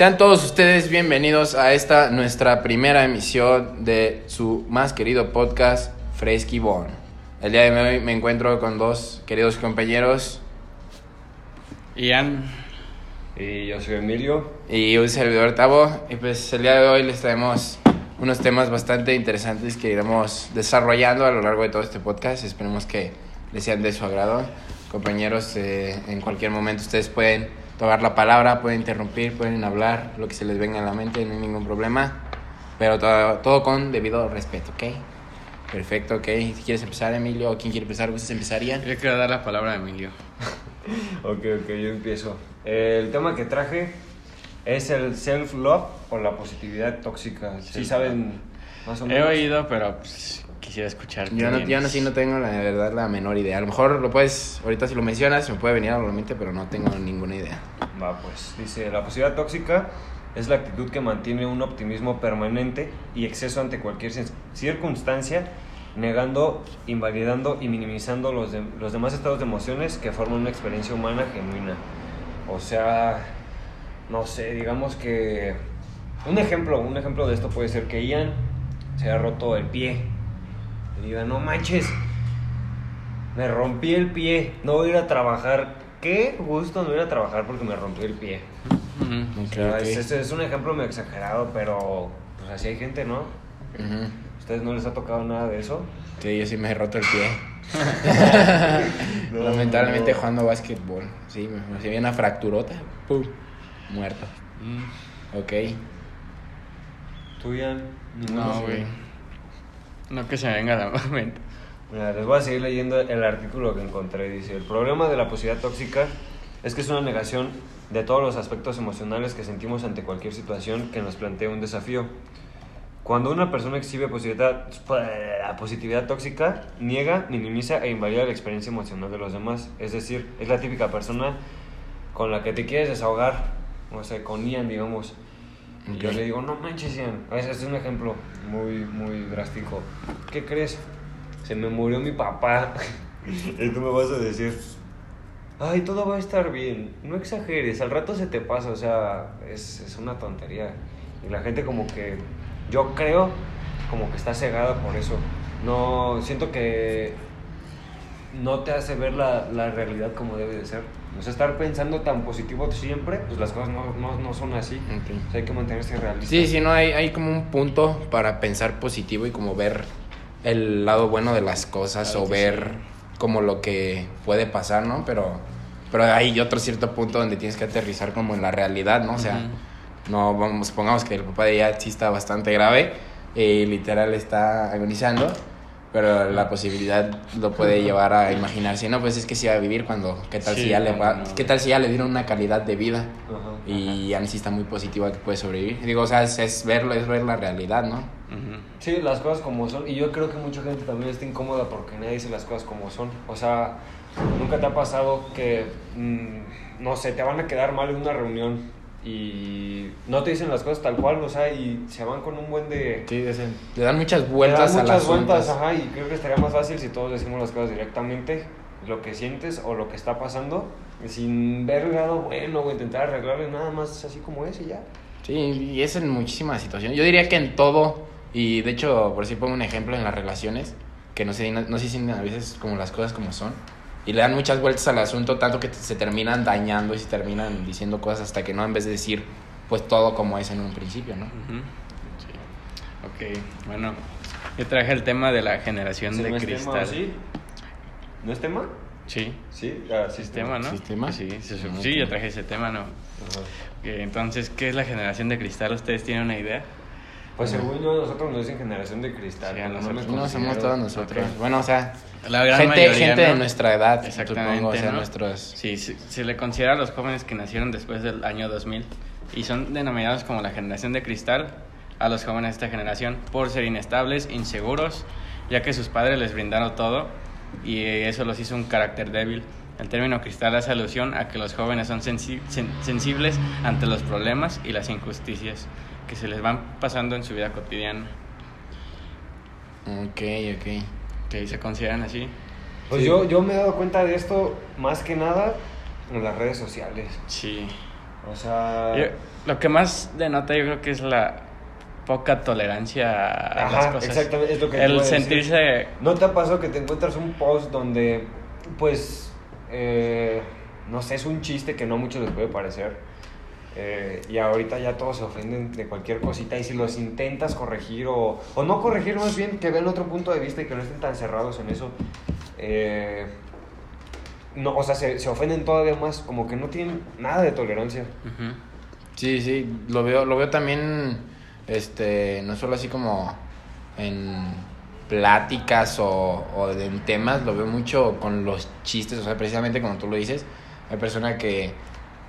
Sean todos ustedes bienvenidos a esta nuestra primera emisión de su más querido podcast Fresky Born. El día de hoy me encuentro con dos queridos compañeros Ian. Y yo soy Emilio. y un servidor Tavo. Y pues el día de hoy les traemos unos temas bastante interesantes que iremos desarrollando a lo largo de todo este podcast. Esperemos que les sean de su agrado. Compañeros, eh, en cualquier momento ustedes pueden tomar la palabra, pueden interrumpir, pueden hablar, lo que se les venga a la mente, no hay ningún problema. Pero todo, todo con debido respeto, ¿ok? Perfecto, ok. Si quieres empezar, Emilio, o quién quiere empezar, ¿gustas empezar, Ian? Yo quiero dar la palabra a Emilio. Ok, ok, yo empiezo. El tema que traje es el self-love o la positividad tóxica. Sí, Self-love. saben más o He menos. oído, pero pues, quisiera escuchar. Yo, no, yo no, sí no tengo la verdad la menor idea. A lo mejor lo puedes, ahorita si lo mencionas, me puede venir a la mente, pero no tengo ninguna idea. Va, pues, dice, la positividad tóxica es la actitud que mantiene un optimismo permanente y exceso ante cualquier cir- circunstancia, negando, invalidando y minimizando los, de- los demás estados de emociones que forman una experiencia humana genuina. O sea, no sé, digamos que... Un ejemplo, un ejemplo de esto puede ser que Ian se ha roto el pie. Y diga, no manches, me rompí el pie, no voy a ir a trabajar. Qué gusto no ir a trabajar porque me rompí el pie. Ok. es, es- es un ejemplo medio exagerado, pero pues así hay gente, ¿no? Ujú. ¿Ustedes no les ha tocado nada de eso? Sí, yo sí me he roto el pie. No, Lamentablemente no. jugando básquetbol. Sí, me recibí una fracturota. Pum. Muerto. Mm, Ok. ¿Tú, Ian? Ninguno, No, güey. No que se me venga a la mente. Mira, les voy a seguir leyendo el artículo que encontré. Dice, el problema de la positividad tóxica es que es una negación de todos los aspectos emocionales que sentimos ante cualquier situación que nos plantea un desafío. Cuando una persona exhibe positividad, la positividad tóxica, niega, minimiza e invalida la experiencia emocional de los demás. Es decir, es la típica persona con la que te quieres desahogar, o sea, con Ian, digamos. Y yo le digo, no manches, Ian. Ese es un ejemplo muy, muy drástico. ¿Qué crees? Se me murió mi papá. y tú me vas a decir, ay, todo va a estar bien. No exageres, al rato se te pasa, o sea, es, es una tontería. Y la gente como que, yo creo, como que está cegada por eso. No, siento que no te hace ver la, la realidad como debe de ser. O sea, estar pensando tan positivo siempre, pues las cosas no, no, no son así. Ok. O sea, hay que mantenerse realista. Sí, sí, no, hay, hay como un punto para pensar positivo y como ver el lado bueno de las cosas Claro o ver sí. como lo que puede pasar, ¿no? Pero, pero hay otro cierto punto donde tienes que aterrizar como en la realidad, ¿no? O sea, Ujú. no vamos, supongamos que el papá de ella sí está bastante grave y literal está agonizando, pero la posibilidad lo puede llevar a imaginarse, no, pues es que sí va a vivir cuando, ¿qué tal Sí, si ya le no, va, no, no. qué tal si ya le dieron una calidad de vida? Y ya sí está muy positiva que puede sobrevivir. Digo, o sea, es, es verlo, es ver la realidad, ¿no? Sí, las cosas como son. Y yo creo que mucha gente también está incómoda porque nadie dice las cosas como son. O sea, nunca te ha pasado que, mm, no sé, te van a quedar mal en una reunión y no te dicen las cosas tal cual, o sea, y se van con un buen de... Sí, es- le dan muchas le dan vueltas a muchas las vueltas, ajá, y creo que estaría más fácil si todos decimos las cosas directamente, lo que sientes o lo que está pasando, sin ver el lado bueno o intentar arreglarle nada más así como es y ya. Sí, y es en muchísimas situaciones. Yo diría que en todo, y de hecho, por si pongo un ejemplo en las relaciones, que no se, no, no se dicen a veces como las cosas como son, y le dan muchas vueltas al asunto, tanto que se terminan dañando y se terminan diciendo cosas hasta que no, en vez de decir, pues todo como es en un principio, ¿no? Ujú. Sí. Ok, bueno. Yo traje el tema de la generación ¿Ese de no es cristal. tema, ¿sí? ¿No es tema? Sí. Sí, ah, sí es Tema, ¿no? ¿Sistema? Sí, sí, yo traje ese tema, ¿no? Entonces, ¿qué es la generación de cristal? ¿Ustedes tienen una idea? Pues según yo, nosotros nos dicen generación de cristal. Sí, no somos considero- todos nosotros. Ok. Bueno, o sea, La gran gente, mayoría, gente de ¿no? nuestra edad, Exactamente, supongo, o sea, ¿no? nuestros... Sí, se, se le considera a los jóvenes que nacieron después del año 2000 y son denominados como la generación de cristal a los jóvenes de esta generación por ser inestables, inseguros, ya que sus padres les brindaron todo y eso los hizo un carácter débil. El término cristal hace alusión a que los jóvenes son sensi- sen- sensibles ante los problemas y las injusticias que se les van pasando en su vida cotidiana. Ok, ok. Que se consideran así. Pues Sí. yo, yo me he dado cuenta de esto más que nada en las redes sociales. Sí. O sea... Yo- lo que más denota yo creo que es la poca tolerancia a Ajá, las cosas. exactamente, es lo que te El iba a decir. sentirse... ¿No te ha pasado que te encuentras un post donde, pues, eh, no sé, es un chiste que no a muchos les puede parecer? Eh, y ahorita ya todos se ofenden de cualquier cosita y si los intentas corregir o, o no corregir más bien que vean otro punto de vista y que no estén tan cerrados en eso eh, no, o sea se, se ofenden todavía más como que no tienen nada de tolerancia Ujú. Sí, sí, lo veo, lo veo también, este, no solo así como en pláticas o, o en temas, lo veo mucho con los chistes, o sea, precisamente como tú lo dices, hay personas que,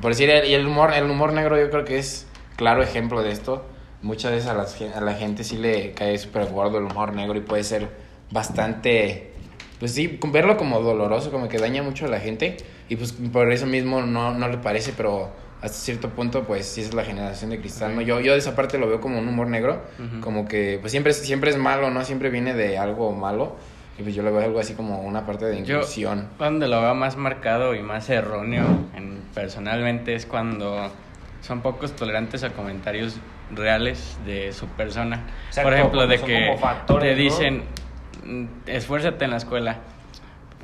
por decir, y el humor, el humor negro yo creo que es claro ejemplo de esto, muchas veces a, las gen- a la gente sí le cae súper gordo el humor negro y puede ser bastante, pues sí, verlo como doloroso, como que daña mucho a la gente. Y pues por eso mismo no, no le parece, pero hasta cierto punto pues sí es la generación de cristal, ¿no? Yo, yo de esa parte lo veo como un humor negro, como que pues siempre, siempre es malo, ¿no? Siempre viene de algo malo y pues yo lo veo algo así como una parte de Yo, inclusión. donde lo veo más marcado y más erróneo en, personalmente es cuando son pocos tolerantes a comentarios reales de su persona. Exacto, Por ejemplo, de que factores, te ¿no? dicen, "Mm, esfuérzate en la escuela.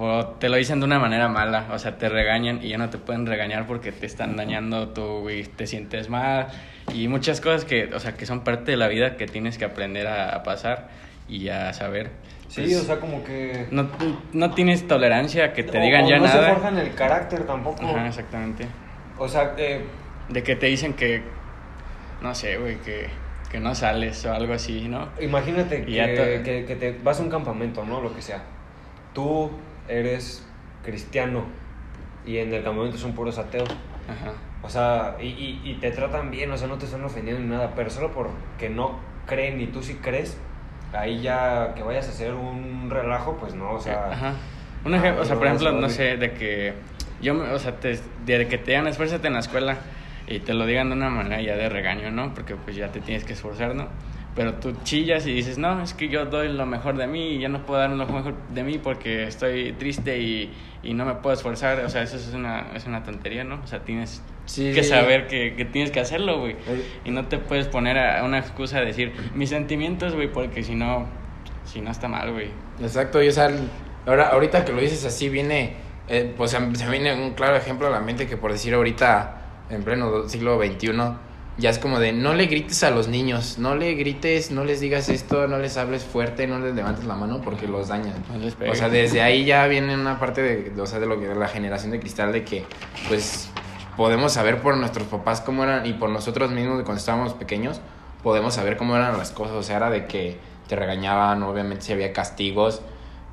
O te lo dicen de una manera mala, o sea, te regañan y ya no te pueden regañar porque te están dañando, tú y te sientes mal y muchas cosas que, o sea, que son parte de la vida que tienes que aprender a, a pasar y a saber. Sí Pues, o sea como que no, no tienes tolerancia a que te o- digan o ya no se nada. forjan el carácter tampoco Ajá, exactamente. o sea eh, De que te dicen que, no sé, güey, que, que no sales o algo así, ¿no? Imagínate que, que- que te vas a un campamento, ¿no? Lo que sea. Tú eres cristiano y en el campamento son puros ateos. Ajá. O sea, y, y- y te tratan bien, o sea, no te están ofendiendo ni nada, pero solo porque no creen y tú sí crees, ahí ya que vayas a hacer un relajo, pues no, o sea... Ajá. Un ejemplo, ah, o sea, por ejemplo, no sé, de que yo, me- o sea, te, de que te digan esfuérzate en la escuela y te lo digan de una manera ya de regaño, ¿no? Porque pues ya te tienes que esforzar, ¿no? Pero tú chillas y dices, no, es que yo doy lo mejor de mí y ya no puedo dar lo mejor de mí porque estoy triste y, y no me puedo esforzar. O sea, eso es una, es una tontería, ¿no? O sea, tienes Sí, que sí. saber que, que tienes que hacerlo, güey. Y no te puedes poner a una excusa de decir mis sentimientos, güey, porque si no, si no está mal, güey. Exacto, y o sea, ahora, ahorita que lo dices así, viene, eh, pues se viene un claro ejemplo a la mente que por decir ahorita, en pleno siglo XXI, ya es como de no le grites a los niños, no le grites, no les digas esto, no les hables fuerte, no les levantes la mano porque los dañan. No O sea, desde ahí ya viene una parte de, de, o sea, de lo que de la generación de cristal de que, pues, podemos saber por nuestros papás cómo eran y por nosotros mismos cuando estábamos pequeños, podemos saber cómo eran las cosas. O sea, era de que te regañaban, obviamente si había castigos,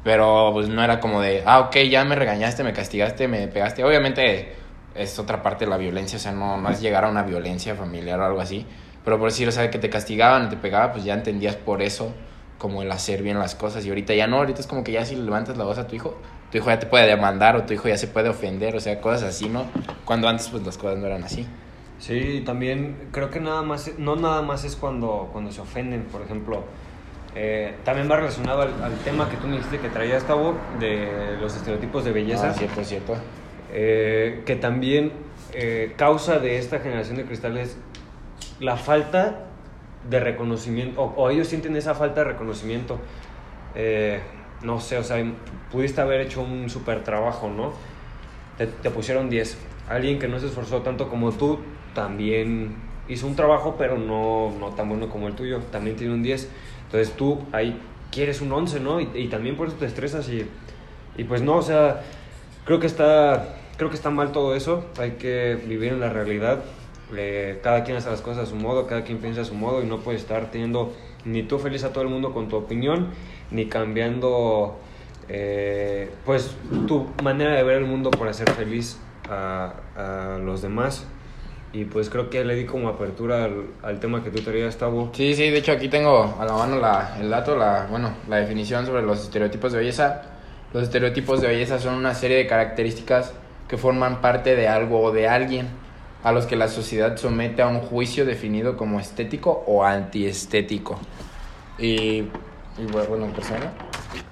pero pues no era como de, ah, ok, ya me regañaste, me castigaste, me pegaste. Obviamente es otra parte de la violencia, o sea, no, no es llegar a una violencia familiar o algo así. Pero por decir, o sea, que te castigaban, te pegaban, pues ya entendías por eso como el hacer bien las cosas. Y ahorita ya no, ahorita es como que ya si le levantas la voz a tu hijo, tu hijo ya te puede demandar o tu hijo ya se puede ofender, o sea, cosas así, ¿no? Cuando antes pues las cosas no eran así. Sí, también creo que nada más, no nada más es cuando, cuando se ofenden, por ejemplo. eh, también va relacionado al, al tema que tú me dijiste que traías, Cabo, de los estereotipos de belleza. Ah, cierto, cierto. eh, que también eh, causa de esta generación de cristales la falta de reconocimiento, o, o ellos sienten esa falta de reconocimiento. No sé, o sea, pudiste haber hecho un super trabajo, ¿no? Te, te pusieron 10. Alguien que no se esforzó tanto como tú también hizo un trabajo, pero no, no tan bueno como el tuyo. También tiene un 10. Entonces tú ahí quieres un 11, ¿no? Y, y también por eso te estresas y, y pues no, o sea, creo que está creo que está mal todo eso hay que vivir en la realidad Eh, cada quien hace las cosas a su modo cada quien piensa a su modo y no puedes estar teniendo ni tú feliz a todo el mundo con tu opinión ni cambiando eh, pues tu manera de ver el mundo por hacer feliz a, los demás y pues creo que le di como apertura al, tema que tú traías Tavo Sí, sí, de hecho aquí tengo a la mano la, el dato, la, bueno, la definición sobre los estereotipos de belleza. Los estereotipos de belleza son una serie de características que forman parte de algo o de alguien a los que la sociedad somete a un juicio definido como estético o antiestético. Y, y bueno, bueno, persona.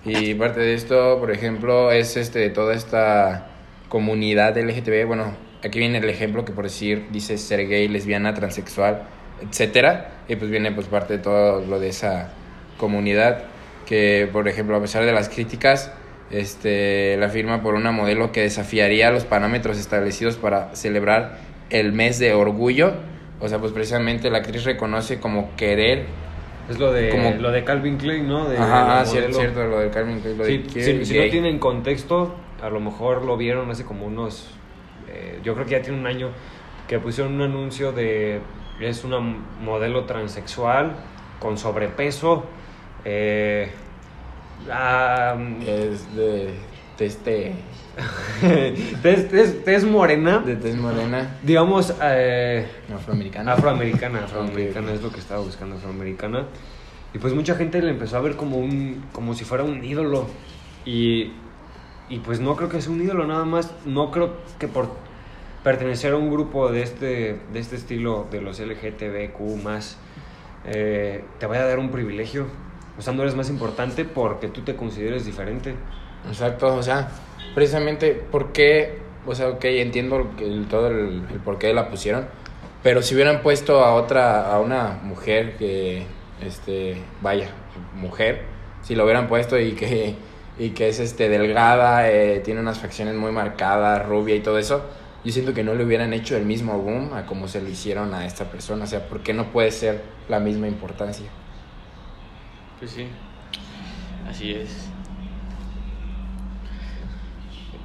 Y parte de esto, por ejemplo, es este toda esta comunidad LGTB, bueno, aquí viene el ejemplo que por decir dice ser gay, lesbiana, transexual, etcétera, y pues viene pues parte de todo lo de esa comunidad que por ejemplo a pesar de las críticas este la firma por una modelo que desafiaría los parámetros establecidos para celebrar el mes de orgullo, o sea, pues precisamente la actriz reconoce como querer Es lo de, Como- lo de Calvin Klein, ¿no? De, Ajá, ah, cierto, cierto, lo del Carmen Klein, lo Sí, de si, no tienen contexto, a lo mejor lo vieron hace como unos. eh, yo creo que ya tiene un año que pusieron un anuncio de. Es una modelo transexual con sobrepeso. Eh, ah, Es de, de este, tez, tez- tez morena, de tez morena, digamos. eh, afroamericana. Afroamericana, afroamericana es lo que estaba buscando, afroamericana. Y pues mucha gente le empezó a ver como un como si fuera un ídolo. Y, y pues no creo que sea un ídolo, nada más. No creo que por pertenecer a un grupo de este, de este estilo, de los LGTBQ más, eh, te vaya a dar un privilegio. O sea, no eres más importante porque tú te consideres diferente. Exacto, o sea, precisamente, ¿por qué? O sea, ok, entiendo el- todo el, por qué la pusieron, pero si hubieran puesto a otra, a una mujer que, este, vaya, mujer, si lo hubieran puesto y que, y que es, este, delgada, eh, tiene unas facciones muy marcadas, rubia y todo eso, yo siento que no le hubieran hecho el mismo boom a como se lo hicieron a esta persona, o sea, ¿por qué no puede ser la misma importancia? Pues sí, así es.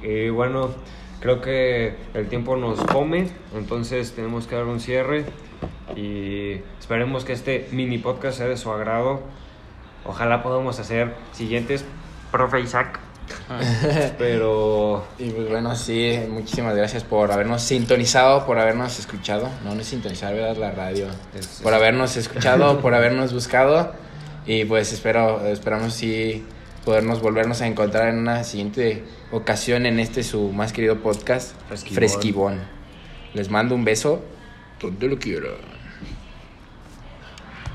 Y bueno, creo que el tiempo nos come, entonces tenemos que dar un cierre y esperemos que este mini podcast sea de su agrado. Ojalá podamos hacer siguientes, profe Isaac. Pero Y pues bueno, sí, muchísimas gracias por habernos sintonizado, por habernos escuchado. No, no es sintonizar, ¿verdad? La radio. Es- Por habernos escuchado, por habernos buscado. Y pues espero, esperamos sí podernos volvernos a encontrar en una siguiente ocasión en este su más querido podcast, Fresquibón. Fresquibón. Les mando un beso donde lo quiera.